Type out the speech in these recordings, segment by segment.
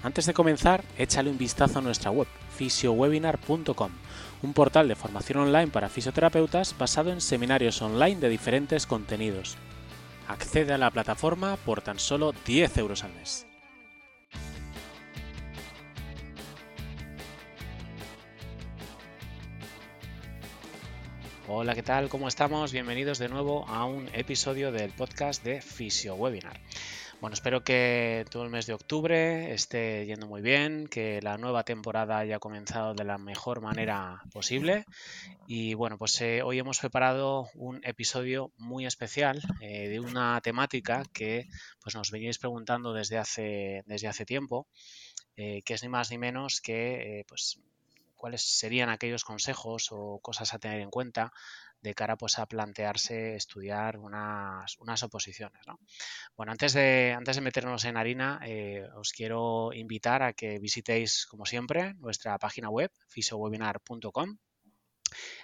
Antes de comenzar, échale un vistazo a nuestra web, fisiowebinar.com, un portal de formación online para fisioterapeutas basado en seminarios online de diferentes contenidos. Accede a la plataforma por tan solo 10 euros al mes. Hola, ¿qué tal? ¿Cómo estamos? Bienvenidos de nuevo a un episodio del podcast de FisioWebinar. Bueno, espero que todo el mes de octubre esté yendo muy bien, que la nueva temporada haya comenzado de la mejor manera posible. Y bueno, pues eh, hoy hemos preparado un episodio muy especial eh, de una temática que pues nos veníais preguntando desde hace, desde hace tiempo, eh, que es ni más ni menos que pues cuáles serían aquellos consejos o cosas a tener en cuenta de cara pues, a plantearse estudiar unas, unas oposiciones. ¿no? Bueno, antes de, antes de meternos en harina, eh, os quiero invitar a que visitéis, como siempre, nuestra página web, fisiowebinar.com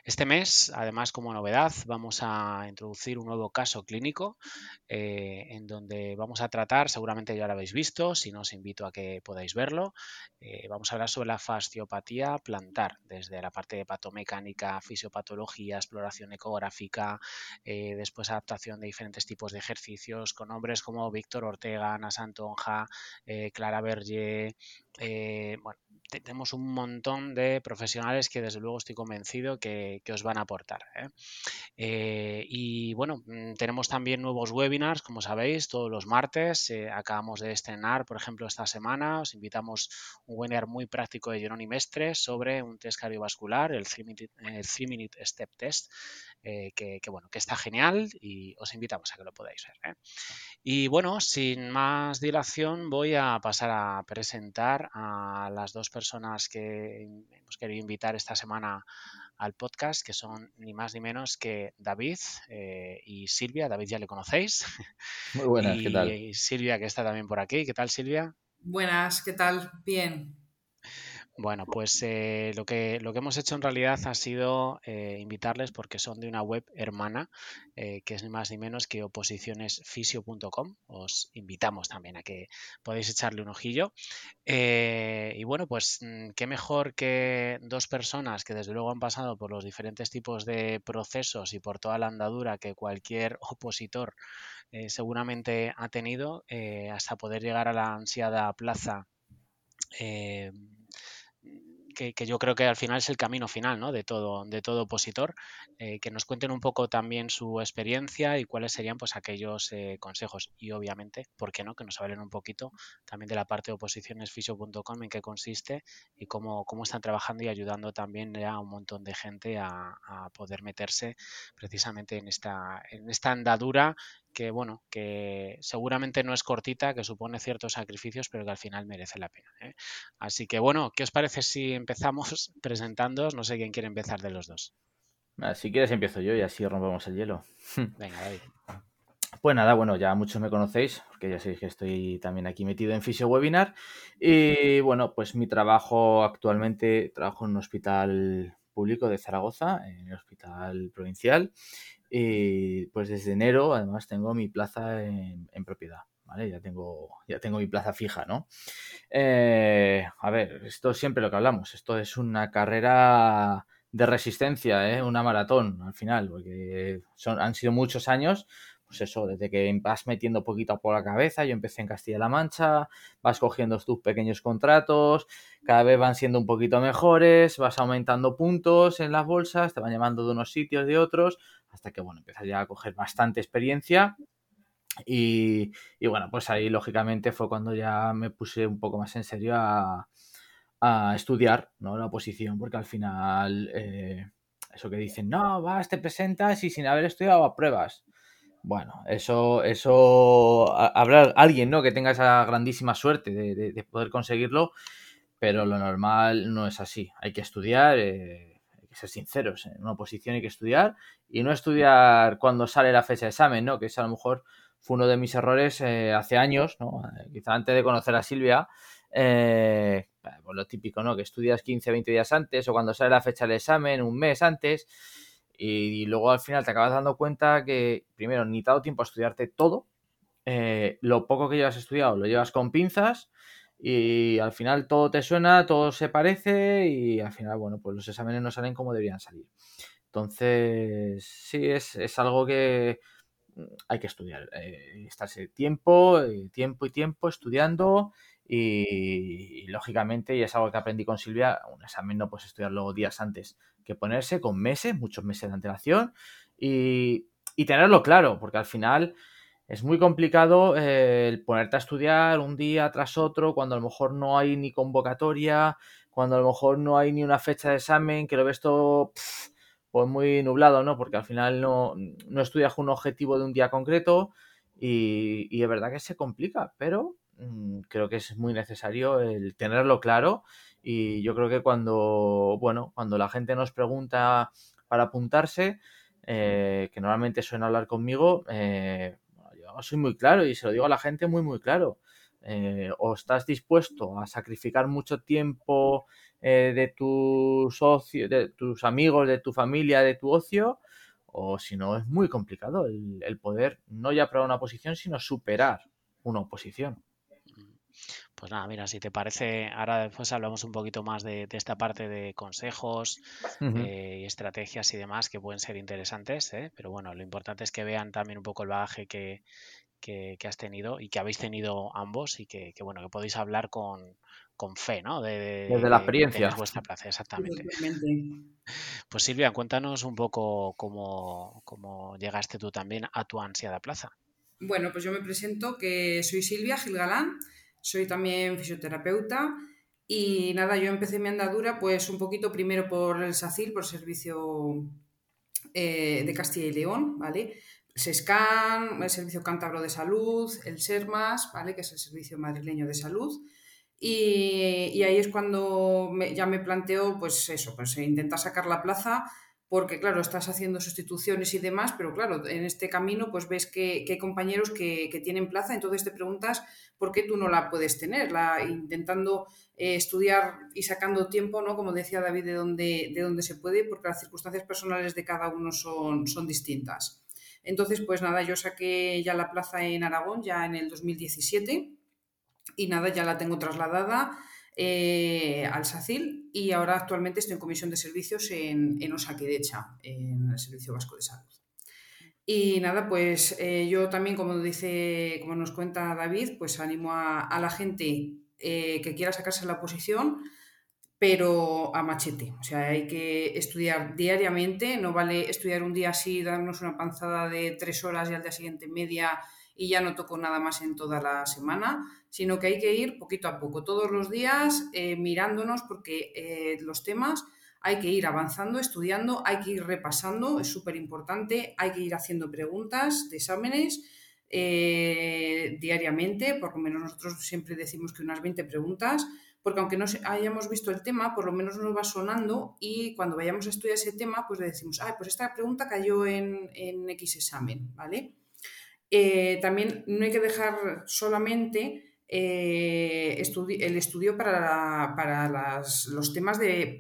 este mes, además, como novedad, vamos a introducir un nuevo caso clínico eh, en donde vamos a tratar, seguramente ya lo habéis visto, si no os invito a que podáis verlo, eh, vamos a hablar sobre la fasciopatía plantar, desde la parte de patomecánica, fisiopatología, exploración ecográfica, eh, después adaptación de diferentes tipos de ejercicios con nombres como Víctor Ortega, Ana Santonja, Clara Berger, bueno, tenemos un montón de profesionales que desde luego estoy convencido que, os van a aportar. ¿eh? Eh, y bueno, mm, tenemos también nuevos webinars, como sabéis, todos los martes. Eh, acabamos de estrenar, por ejemplo, esta semana. Os invitamos un webinar muy práctico de Jeroni Mestre sobre un test cardiovascular, el 3-Minute Step Test, que, bueno, que está genial y os invitamos a que lo podáis ver. Y bueno, sin más dilación, voy a pasar a presentar a las dos personas que hemos querido invitar esta semana al podcast, que son ni más ni menos que David eh, y Silvia. David ya le conocéis. Muy buenas, ¿qué tal? Y Silvia, que está también por aquí. ¿Qué tal, Silvia? Buenas, ¿qué tal? Bien. Bueno, pues eh, lo, que, lo que hemos hecho en realidad ha sido eh, invitarles porque son de una web hermana eh, que es ni más ni menos que oposicionesfisio.com. Os invitamos también a que podáis echarle un ojillo. y bueno, pues mm, qué mejor que dos personas que desde luego han pasado por los diferentes tipos de procesos y por toda la andadura que cualquier opositor seguramente ha tenido hasta poder llegar a la ansiada plaza que, yo creo que al final es el camino final ¿no? de, todo, de todo opositor, eh, que nos cuenten un poco también su experiencia y cuáles serían pues aquellos eh, consejos. Y obviamente, ¿por qué no? Que nos hablen un poquito también de la parte de oposicionesfisio.com, en qué consiste y cómo, cómo están trabajando y ayudando también a un montón de gente a, a poder meterse precisamente en esta, en esta andadura que bueno, que seguramente no es cortita, que supone ciertos sacrificios, pero que al final merece la pena. ¿eh? Así que bueno, ¿qué os parece si empezamos presentándoos? No sé quién quiere empezar de los dos. Si quieres empiezo yo y así rompemos el hielo. Venga, David. Pues nada, bueno, ya muchos me conocéis, porque ya sabéis que estoy también aquí metido en Fisio Webinar. Y bueno, pues mi trabajo actualmente, trabajo en un hospital público de Zaragoza, en el hospital provincial. Y pues desde enero, además, tengo mi plaza en, propiedad. ¿Vale? Ya tengo, ya tengo mi plaza fija, ¿no? Eh, a ver, esto es siempre lo que hablamos. Esto es una carrera de resistencia, ¿eh? una maratón al final, porque son, han sido muchos años, pues eso, desde que vas metiendo poquito por la cabeza, yo empecé en Castilla-La Mancha, vas cogiendo tus pequeños contratos, cada vez van siendo un poquito mejores, vas aumentando puntos en las bolsas, te van llamando de unos sitios, de otros, hasta que, bueno, empiezas ya a coger bastante experiencia. Y, bueno, pues ahí lógicamente fue cuando ya me puse un poco más en serio a, estudiar ¿no? la oposición, porque al final eh, eso que dicen, no, vas, te presentas y sin haber estudiado apruebas. Bueno, eso, eso, habrá alguien, ¿no? Que tenga esa grandísima suerte de, poder conseguirlo, pero lo normal no es así. Hay que estudiar, eh, ser sinceros. En una oposición hay que estudiar y no estudiar cuando sale la fecha de examen, ¿no? Que es a lo mejor fue uno de mis errores eh, hace años, ¿no? quizá antes de conocer a Silvia. pues lo típico, ¿no? Que estudias 15, 20 días antes o cuando sale la fecha del examen, un mes antes. Y, luego al final te acabas dando cuenta que, primero, ni te ha dado tiempo a estudiarte todo. lo poco que llevas estudiado lo llevas con pinzas y al final todo te suena, todo se parece y al final, bueno, pues los exámenes no salen como deberían salir. Entonces, sí, es, algo que hay que estudiar, eh, estarse tiempo, eh, tiempo y tiempo estudiando y, lógicamente, y es algo que aprendí con Silvia, un examen no puedes estudiarlo días antes que ponerse, con meses, muchos meses de antelación y, y tenerlo claro, porque al final es muy complicado eh, el ponerte a estudiar un día tras otro cuando a lo mejor no hay ni convocatoria, cuando a lo mejor no hay ni una fecha de examen, que lo ves todo pues muy nublado, ¿no? Porque al final no, no estudias un objetivo de un día concreto y, y es verdad que se complica, pero mm, creo que es muy necesario el tenerlo claro y yo creo que cuando, bueno, cuando la gente nos pregunta para apuntarse, eh, que normalmente suelen hablar conmigo, eh, soy muy claro y se lo digo a la gente muy, muy claro. Eh, o estás dispuesto a sacrificar mucho tiempo eh, de tus socios, de tus amigos, de tu familia, de tu ocio, o si no, es muy complicado el, poder no ya probar una posición, sino superar una oposición. Pues nada, mira, si te parece, ahora después hablamos un poquito más de, esta parte de consejos eh, y estrategias y demás que pueden ser interesantes, ¿eh? pero bueno, lo importante es que vean también un poco el bagaje que, has tenido y que habéis tenido ambos y que, bueno, que podéis hablar con, fe, ¿no? De, Desde la experiencia. vuestra plaza, exactamente. Pues Silvia, cuéntanos un poco cómo, cómo llegaste tú también a tu ansiada plaza. Bueno, pues yo me presento que soy Silvia Gil Galán soy también fisioterapeuta y nada, yo empecé mi andadura pues un poquito primero por el SACIL, por el Servicio eh, de Castilla y León, ¿vale? SESCAN, el Servicio Cántabro de Salud, el SERMAS, ¿vale? Que es el Servicio Madrileño de Salud. Y, ahí es cuando ya me planteo, pues eso, pues intentar sacar la plaza porque claro, estás haciendo sustituciones y demás, pero claro, en este camino pues ves que, hay compañeros que, tienen plaza, entonces te preguntas por qué tú no la puedes tener, la, intentando eh, estudiar y sacando tiempo, ¿no? Como decía David, de donde, de donde se puede, porque las circunstancias personales de cada uno son, son distintas. Entonces, pues nada, yo saqué ya la plaza en Aragón, ya en el 2017, y nada, ya la tengo trasladada eh, al SACIL y ahora actualmente estoy en comisión de servicios en, en Osakidecha, en el Servicio Vasco de Salud. Y nada, pues eh, yo también, como dice, como nos cuenta David, pues animo a, la gente eh, que quiera sacarse la posición, pero a machete. O sea, hay que estudiar diariamente, no vale estudiar un día así, darnos una panzada de tres horas y al día siguiente media y ya no toco nada más en toda la semana, sino que hay que ir poquito a poco, todos los días eh, mirándonos porque eh, los temas hay que ir avanzando, estudiando, hay que ir repasando, es súper importante, hay que ir haciendo preguntas de exámenes eh, diariamente, por lo menos nosotros siempre decimos que unas 20 preguntas, porque aunque no hayamos visto el tema, por lo menos nos va sonando y cuando vayamos a estudiar ese tema, pues le decimos, ah, pues esta pregunta cayó en, en X examen, ¿vale? Eh, también no hay que dejar solamente eh, el estudio para, los temas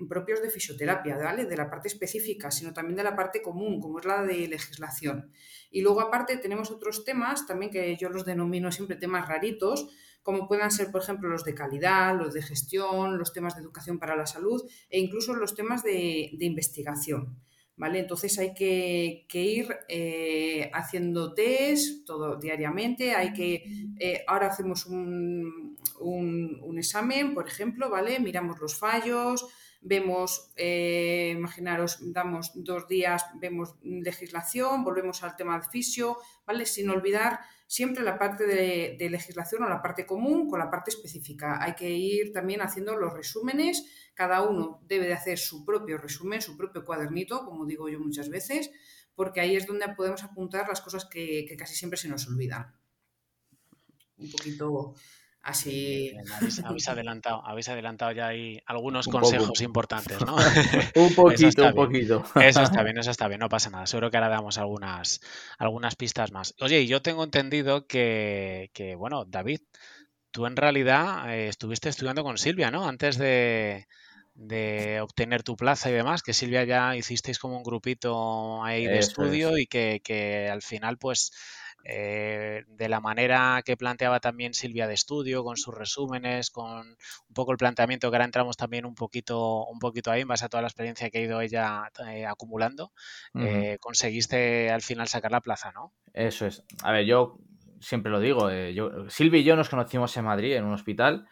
propios de fisioterapia, de la parte específica, sino también de la parte común, como es la de legislación. Y luego aparte tenemos otros temas también que yo los denomino siempre temas raritos, como puedan ser, por ejemplo, los de calidad, los de gestión, los temas de educación para la salud e incluso los temas de investigación. ¿Vale? Entonces hay que, ir eh, haciendo test todo diariamente, hay que, eh, ahora hacemos un, un, examen, por ejemplo, ¿vale? Miramos los fallos, vemos, eh, imaginaros, damos dos días, vemos legislación, volvemos al tema de fisio, ¿vale? Sin olvidar siempre la parte de, legislación o la parte común con la parte específica. Hay que ir también haciendo los resúmenes, cada uno debe de hacer su propio resumen, su propio cuadernito, como digo yo muchas veces, porque ahí es donde podemos apuntar las cosas que, casi siempre se nos olvidan. Un poquito Así. habéis, adelantado, habéis adelantado ya ahí algunos consejos importantes, ¿no? un poquito, un poquito. Eso está bien, eso está bien, no pasa nada. Seguro que ahora damos algunas, algunas pistas más. Oye, y yo tengo entendido que, que bueno, David, tú en realidad eh, estuviste estudiando con Silvia, ¿no? Antes de, de obtener tu plaza y demás, que Silvia ya hicisteis como un grupito ahí de estudio y que, que, al final pues eh, de la manera que planteaba también Silvia de estudio, con sus resúmenes, con un poco el planteamiento que ahora entramos también un poquito, un poquito ahí en base a toda la experiencia que ha ido ella eh, acumulando, eh, conseguiste al final sacar la plaza, ¿no? Eso es. A ver, yo siempre lo digo, yo, Silvia y yo nos conocimos en Madrid, en un hospital,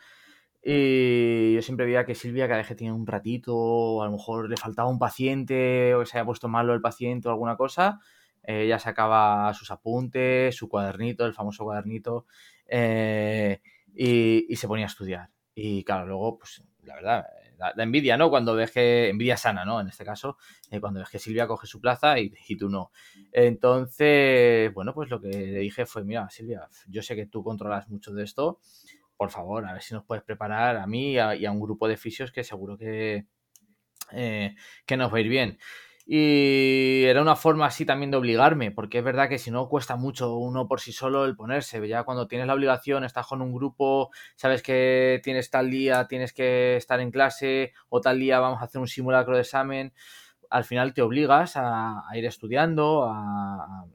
y yo siempre veía que Silvia cada vez que tenía un ratito, a lo mejor le faltaba un paciente o se había puesto malo el paciente o alguna cosa, ella sacaba sus apuntes, su cuadernito, el famoso cuadernito, eh, y, se ponía a estudiar. Y claro, luego, pues la verdad, la, envidia, ¿no? Cuando ves que, envidia sana, ¿no? En este caso, eh, cuando ves que Silvia coge su plaza y, tú no. Entonces, bueno, pues lo que le dije fue, mira, Silvia, yo sé que tú controlas mucho de esto, por favor, a ver si nos puedes preparar a mí y a, un grupo de fisios que seguro que, eh, que nos va a ir bien. Y era una forma así también de obligarme, porque es verdad que si no cuesta mucho uno por sí solo el ponerse. Ya cuando tienes la obligación, estás con un grupo, sabes que tienes tal día, tienes que estar en clase, o tal día vamos a hacer un simulacro de examen, al final te obligas a, ir estudiando, a,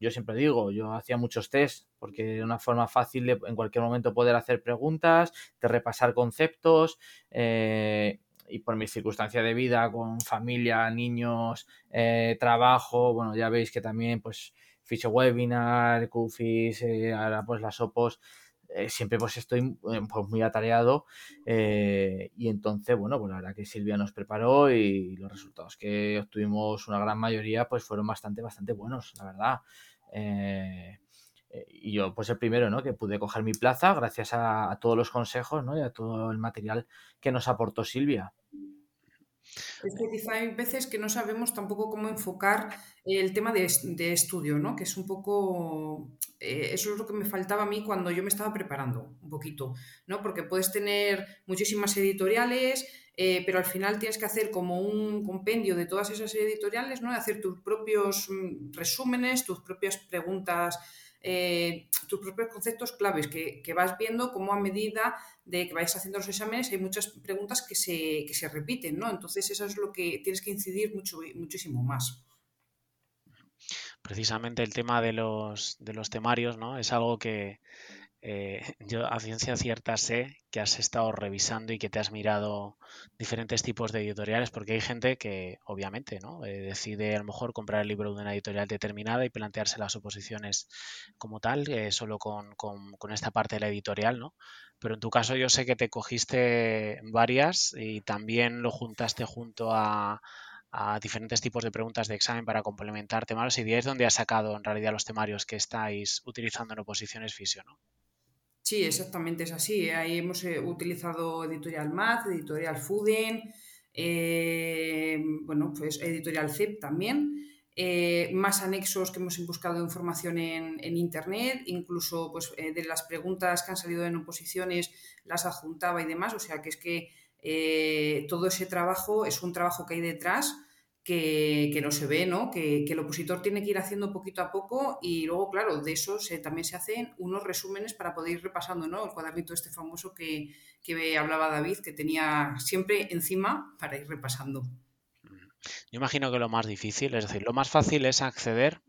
yo siempre digo, yo hacía muchos test porque era una forma fácil de en cualquier momento poder hacer preguntas, de repasar conceptos. Eh, y por mi circunstancia de vida con familia, niños, eh, trabajo, bueno, ya veis que también pues ficho webinar, Qfis, eh, ahora pues las OPOS, eh, siempre pues estoy pues, muy atareado y entonces, bueno, pues la verdad que Silvia nos preparó y los resultados que obtuvimos una gran mayoría pues fueron bastante, bastante buenos, la verdad. y yo pues el primero, ¿no? Que pude coger mi plaza gracias a, a, todos los consejos, ¿no? Y a todo el material que nos aportó Silvia. Es que hay veces que no sabemos tampoco cómo enfocar el tema de, estudio, ¿no? Que es un poco... Eh, eso es lo que me faltaba a mí cuando yo me estaba preparando un poquito, ¿no? Porque puedes tener muchísimas editoriales, eh, pero al final tienes que hacer como un compendio de todas esas editoriales, ¿no? Hacer tus propios mm, resúmenes, tus propias preguntas eh, tus propios conceptos claves que, vas viendo cómo a medida de que vais haciendo los exámenes hay muchas preguntas que se, que se repiten, ¿no? Entonces eso es lo que tienes que incidir mucho, muchísimo más. Precisamente el tema de los, de los temarios, ¿no? Es algo que, eh, yo a ciencia cierta sé que has estado revisando y que te has mirado diferentes tipos de editoriales, porque hay gente que obviamente ¿no? Eh, decide a lo mejor comprar el libro de una editorial determinada y plantearse las oposiciones como tal, eh, solo con, esta parte de la editorial, ¿no? Pero en tu caso yo sé que te cogiste varias y también lo juntaste junto a, diferentes tipos de preguntas de examen para complementar temarios y ahí es donde has sacado en realidad los temarios que estáis utilizando en oposiciones fisio, ¿no? Sí, exactamente es así. ¿eh? Ahí hemos eh, utilizado Editorial Math, Editorial Fuden, eh, bueno, pues Editorial CEP también. más anexos que hemos buscado información en, internet, incluso pues, de las preguntas que han salido en oposiciones las adjuntaba y demás, o sea que es que todo ese trabajo es un trabajo que hay detrás que, no se ve, ¿no? Que, el opositor tiene que ir haciendo poquito a poco y luego, claro, de eso se, también se hacen unos resúmenes para poder ir repasando, ¿no? El cuadernito este famoso que, que hablaba David, que tenía siempre encima para ir repasando. Yo imagino que lo más difícil, es decir, lo más fácil es acceder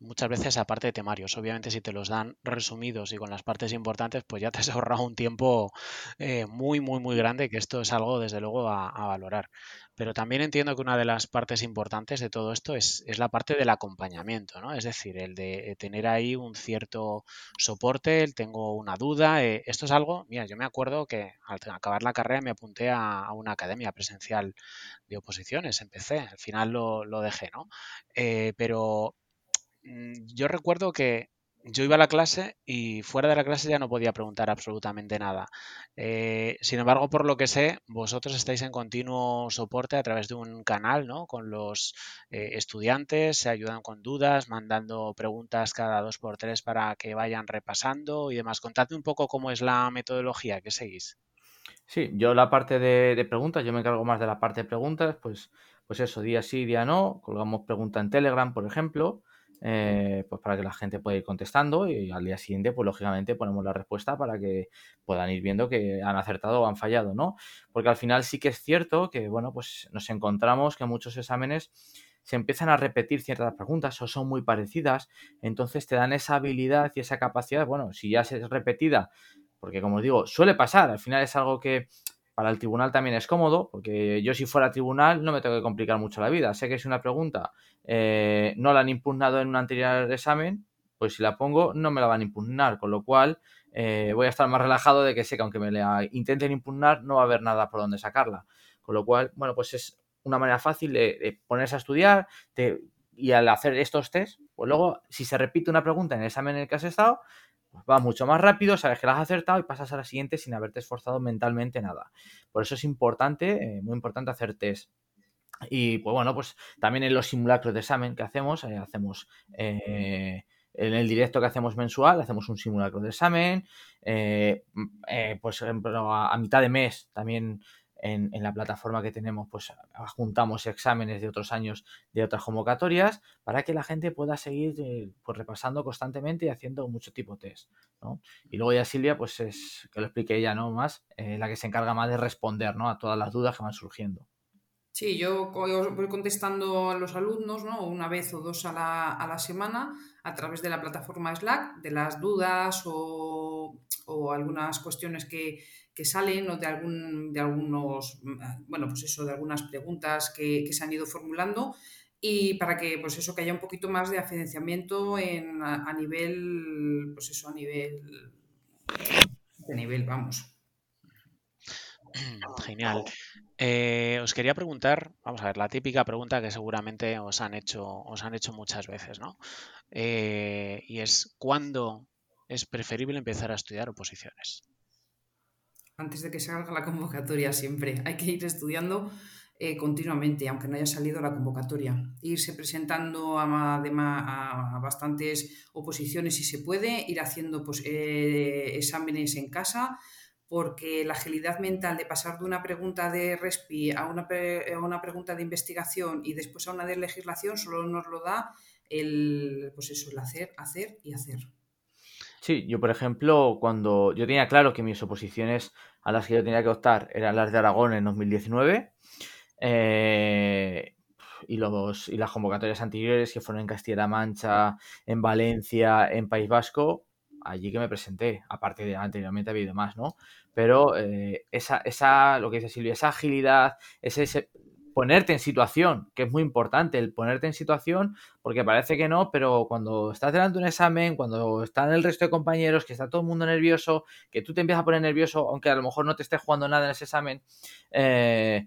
muchas veces aparte de temarios. Obviamente si te los dan resumidos y con las partes importantes, pues ya te has ahorrado un tiempo eh, muy, muy, muy grande, que esto es algo desde luego a, valorar. Pero también entiendo que una de las partes importantes de todo esto es, la parte del acompañamiento, ¿no? Es decir, el de tener ahí un cierto soporte, el tengo una duda. Eh, esto es algo, mira, yo me acuerdo que al acabar la carrera me apunté a, una academia presencial de oposiciones, empecé, al final lo, dejé, ¿no? Eh, pero yo recuerdo que yo iba a la clase y fuera de la clase ya no podía preguntar absolutamente nada. Eh, sin embargo, por lo que sé, vosotros estáis en continuo soporte a través de un canal, ¿no? Con los eh, estudiantes, se ayudan con dudas, mandando preguntas cada dos por tres para que vayan repasando y demás. Contadme un poco cómo es la metodología que seguís. Sí, yo la parte de, preguntas, yo me encargo más de la parte de preguntas, pues, pues eso, día sí, día no, colgamos pregunta en Telegram, por ejemplo, eh, pues para que la gente pueda ir contestando y al día siguiente, pues lógicamente ponemos la respuesta para que puedan ir viendo que han acertado o han fallado, ¿no? Porque al final sí que es cierto que, bueno, pues nos encontramos que muchos exámenes se empiezan a repetir ciertas preguntas o son muy parecidas, entonces te dan esa habilidad y esa capacidad, bueno, si ya es repetida, porque como os digo, suele pasar, al final es algo que para el tribunal también es cómodo, porque yo si fuera tribunal no me tengo que complicar mucho la vida. Sé que si una pregunta eh, no la han impugnado en un anterior examen, pues si la pongo no me la van a impugnar, con lo cual eh, voy a estar más relajado de que sé que aunque me la intenten impugnar no va a haber nada por donde sacarla. Con lo cual, bueno, pues es una manera fácil de, ponerse a estudiar y al hacer estos test, pues luego si se repite una pregunta en el examen en el que has estado, pues va mucho más rápido, sabes que la has acertado y pasas a la siguiente sin haberte esforzado mentalmente nada. Por eso es importante, eh, muy importante hacer test. Y pues bueno, pues también en los simulacros de examen que hacemos, eh, hacemos eh, en el directo que hacemos mensual, hacemos un simulacro de examen. pues ejemplo, a, mitad de mes también en, la plataforma que tenemos, pues juntamos exámenes de otros años de otras convocatorias para que la gente pueda seguir eh, pues, repasando constantemente y haciendo mucho tipo test. ¿no? Y luego ya Silvia, pues es, que lo explique ella ¿no? más, eh, la que se encarga más de responder ¿no? a todas las dudas que van surgiendo. Sí, yo voy contestando a los alumnos ¿no? una vez o dos a la, a la semana a través de la plataforma Slack de las dudas o, o algunas cuestiones que, que salen o de, algún, de algunos, bueno, pues eso, de algunas preguntas que, se han ido formulando y para que, pues eso, que haya un poquito más de afidenciamiento en, a, nivel, pues eso, a nivel, de nivel, vamos. Genial. Eh, os quería preguntar, vamos a ver, la típica pregunta que seguramente os han hecho, os han hecho muchas veces, ¿no? Eh, y es ¿cuándo es preferible empezar a estudiar oposiciones? antes de que salga la convocatoria siempre. Hay que ir estudiando eh, continuamente, aunque no haya salido la convocatoria. Irse presentando a, a, bastantes oposiciones si se puede, ir haciendo pues, eh, exámenes en casa, porque la agilidad mental de pasar de una pregunta de RESPI a una, una pregunta de investigación y después a una de legislación solo nos lo da el, pues eso, el hacer, hacer y hacer. Sí, yo por ejemplo, cuando yo tenía claro que mis oposiciones a las que yo tenía que optar eran las de Aragón en 2019 eh, y, los, y las convocatorias anteriores que fueron en Castilla-La Mancha, en Valencia, en País Vasco, allí que me presenté, aparte de anteriormente ha habido más, ¿no? Pero eh, esa, esa, lo que dice Silvia, esa agilidad, ese, ponerte en situación, que es muy importante el ponerte en situación, porque parece que no, pero cuando estás delante de un examen, cuando están el resto de compañeros, que está todo el mundo nervioso, que tú te empiezas a poner nervioso, aunque a lo mejor no te estés jugando nada en ese examen, eh,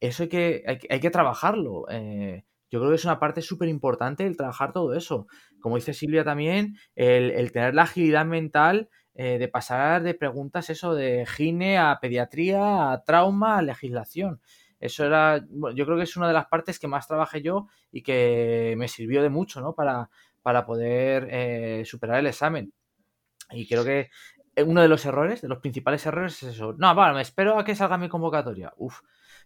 eso hay que, hay, que trabajarlo. Eh, yo creo que es una parte súper importante el trabajar todo eso. Como dice Silvia también, el, tener la agilidad mental eh, de pasar de preguntas, eso, de gine a pediatría, a trauma, a legislación. Eso era, yo creo que es una de las partes que más trabajé yo y que me sirvió de mucho, ¿no? Para, para poder eh, superar el examen. Y creo que uno de los errores, de los principales errores es eso. No, vale, me espero a que salga mi convocatoria. Uf,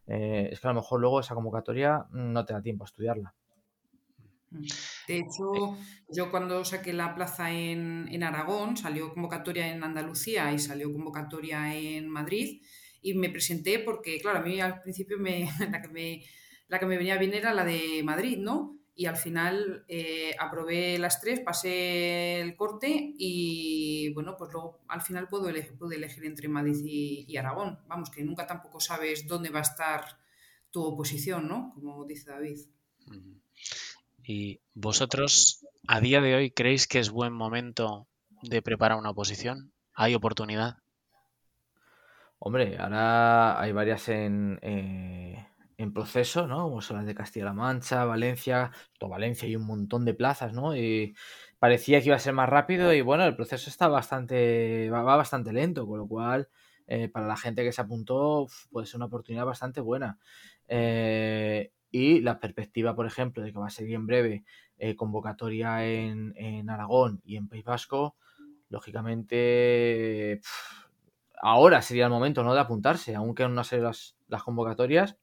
eh, es que a lo mejor luego esa convocatoria no te da tiempo a estudiarla. Mm. De hecho, yo cuando saqué la plaza en, en Aragón, salió convocatoria en Andalucía y salió convocatoria en Madrid y me presenté porque, claro, a mí al principio me, la, que me, la que me venía bien era la de Madrid, ¿no? Y al final eh, aprobé las tres, pasé el corte y, bueno, pues luego al final puedo elegir, puedo elegir entre Madrid y, Aragón. Vamos, que nunca tampoco sabes dónde va a estar tu oposición, ¿no? Como dice David. ¿Y vosotros a día de hoy creéis que es buen momento de preparar una oposición? ¿Hay oportunidad? Hombre, ahora hay varias en, eh, en proceso, ¿no? Como son las de Castilla-La Mancha, Valencia, todo Valencia hay un montón de plazas, ¿no? parecía que iba a ser más rápido y bueno, el proceso está bastante, va, bastante lento, con lo cual eh, para la gente que se apuntó puede ser una oportunidad bastante buena. Eh, y la perspectiva, por ejemplo, de que va a seguir en breve eh, convocatoria en, en, Aragón y en País Vasco, lógicamente ahora sería el momento ¿no? de apuntarse, aunque no ser las, las convocatorias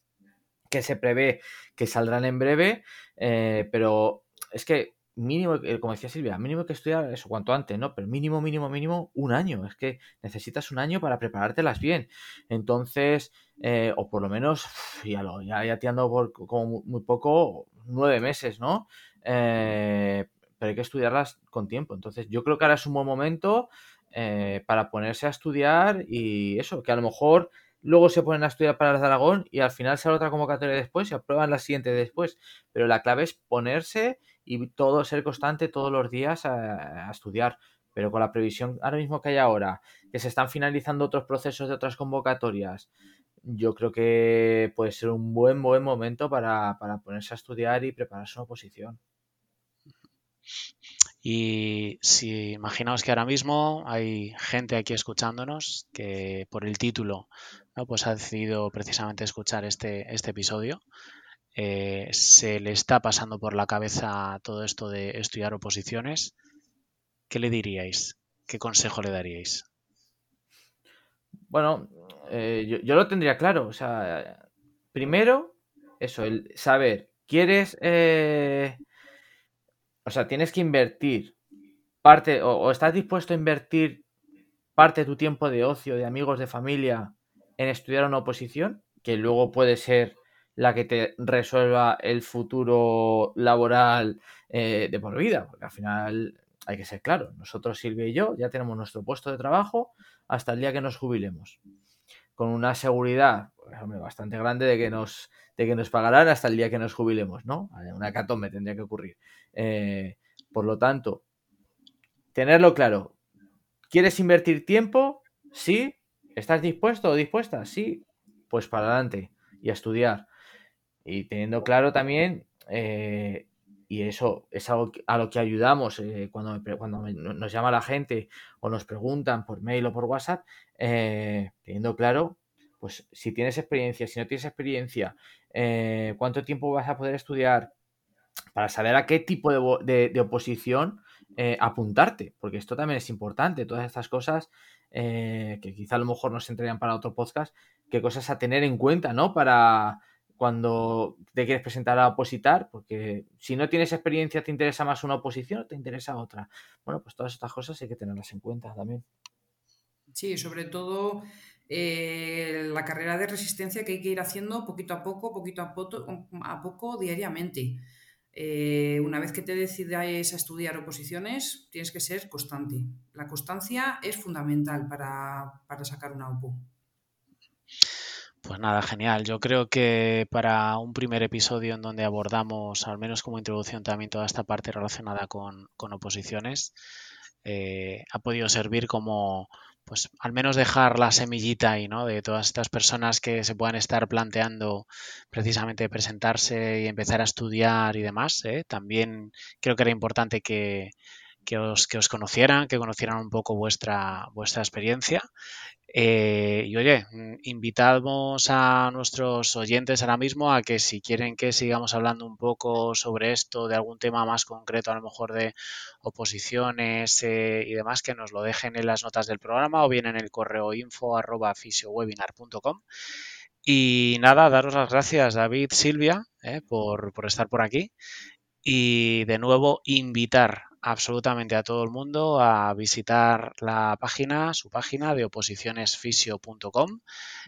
que se prevé que saldrán en breve, pero es que mínimo, eh, como decía Silvia, mínimo que estudiar eso cuanto antes, ¿no? Pero mínimo, mínimo, mínimo un año. Es que necesitas un año para preparártelas bien. Entonces, eh, o por lo menos, ya, lo, ya, ya te ando por como muy poco, nueve meses, ¿no? Eh, pero hay que estudiarlas con tiempo. Entonces, yo creo que ahora es un buen momento para ponerse a estudiar y eso, que a lo mejor luego se ponen a estudiar para el Aragón y al final sale otra convocatoria después y aprueban la siguiente después. Pero la clave es ponerse y todo ser constante todos los días a, estudiar. Pero con la previsión ahora mismo que hay ahora, que se están finalizando otros procesos de otras convocatorias, yo creo que puede ser un buen, buen momento para, para ponerse a estudiar y prepararse una oposición. Y si imaginaos que ahora mismo hay gente aquí escuchándonos que por el título pues ha decidido precisamente escuchar este, este episodio, eh, se le está pasando por la cabeza todo esto de estudiar oposiciones, ¿qué le diríais? ¿Qué consejo le daríais? Bueno, eh, yo, lo tendría claro. O sea, primero, eso, el saber, ¿quieres eh, o sea, tienes que invertir parte, o, estás dispuesto a invertir parte de tu tiempo de ocio, de amigos, de familia, en estudiar una oposición, que luego puede ser la que te resuelva el futuro laboral eh, de por vida, porque al final hay que ser claro, nosotros Silvia y yo ya tenemos nuestro puesto de trabajo hasta el día que nos jubilemos, con una seguridad pues, bastante grande de que nos de que nos pagarán hasta el día que nos jubilemos, ¿no? Una catombe tendría que ocurrir. Eh, por lo tanto, tenerlo claro. ¿Quieres invertir tiempo? Sí. ¿Estás dispuesto o dispuesta? Sí. Pues para adelante y a estudiar. Y teniendo claro también, eh, y eso es algo a lo que ayudamos eh, cuando, cuando nos llama la gente o nos preguntan por mail o por WhatsApp, teniendo claro pues si tienes experiencia, si no tienes experiencia, eh, cuánto tiempo vas a poder estudiar para saber a qué tipo de, oposición eh, apuntarte, porque esto también es importante, todas estas cosas eh, que quizá a lo mejor nos entrarían para otro podcast, qué cosas a tener en cuenta, ¿no? Para cuando te quieres presentar a opositar, porque si no tienes experiencia te interesa más una oposición o te interesa otra. Bueno, pues todas estas cosas hay que tenerlas en cuenta también. Sí, sobre todo eh, la carrera de resistencia que hay que ir haciendo poquito a poco, poquito a poco, a poco diariamente. Eh, una vez que te decidáis a estudiar oposiciones, tienes que ser constante. La constancia es fundamental para, para sacar una OPO. Pues nada, genial. Yo creo que para un primer episodio en donde abordamos, al menos como introducción, también toda esta parte relacionada con, oposiciones, eh, ha podido servir como, pues al menos dejar la semillita ahí, ¿no? De todas estas personas que se puedan estar planteando precisamente presentarse y empezar a estudiar y demás. ¿eh? También creo que era importante que, que os, que os conocieran, que conocieran un poco vuestra, vuestra experiencia eh, y oye, mm, invitamos a nuestros oyentes ahora mismo a que si quieren que sigamos hablando un poco sobre esto, de algún tema más concreto, a lo mejor de oposiciones eh, y demás, que nos lo dejen en las notas del programa o bien en el correo info arroba fisiowebinar.com. Y nada, daros las gracias David, Silvia, eh, por, por estar por aquí. Y de nuevo invitar absolutamente a todo el mundo a visitar la página, su página de oposicionesfisio.com,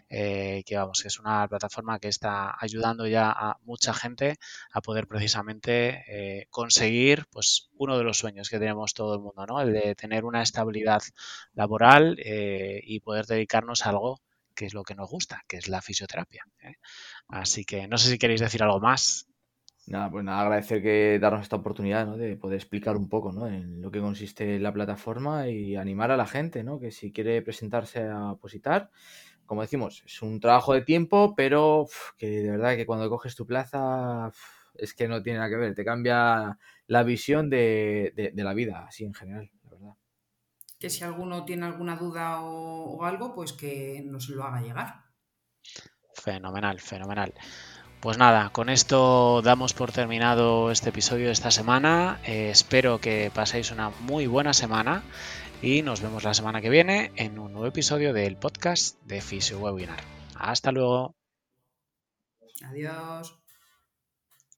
eh, que vamos, es una plataforma que está ayudando ya a mucha gente a poder precisamente eh, conseguir pues uno de los sueños que tenemos todo el mundo, ¿no? El de tener una estabilidad laboral eh, y poder dedicarnos a algo que es lo que nos gusta, que es la fisioterapia. Así que no sé si queréis decir algo más. Nada, pues nada, agradecer que darnos esta oportunidad, ¿no? De poder explicar un poco, ¿no? En lo que consiste la plataforma y animar a la gente, ¿no? Que si quiere presentarse a opositar, como decimos, es un trabajo de tiempo, pero que de verdad que cuando coges tu plaza es que no tiene nada que ver, te cambia la visión de, de la vida, así en general, la verdad. Que si alguno tiene alguna duda o, o algo, pues que nos lo haga llegar. Fenomenal, fenomenal. Pues nada, con esto damos por terminado este episodio de esta semana. Eh, espero que paséis una muy buena semana y nos vemos la semana que viene en un nuevo episodio del podcast de Fisio Webinar. Hasta luego. Adiós.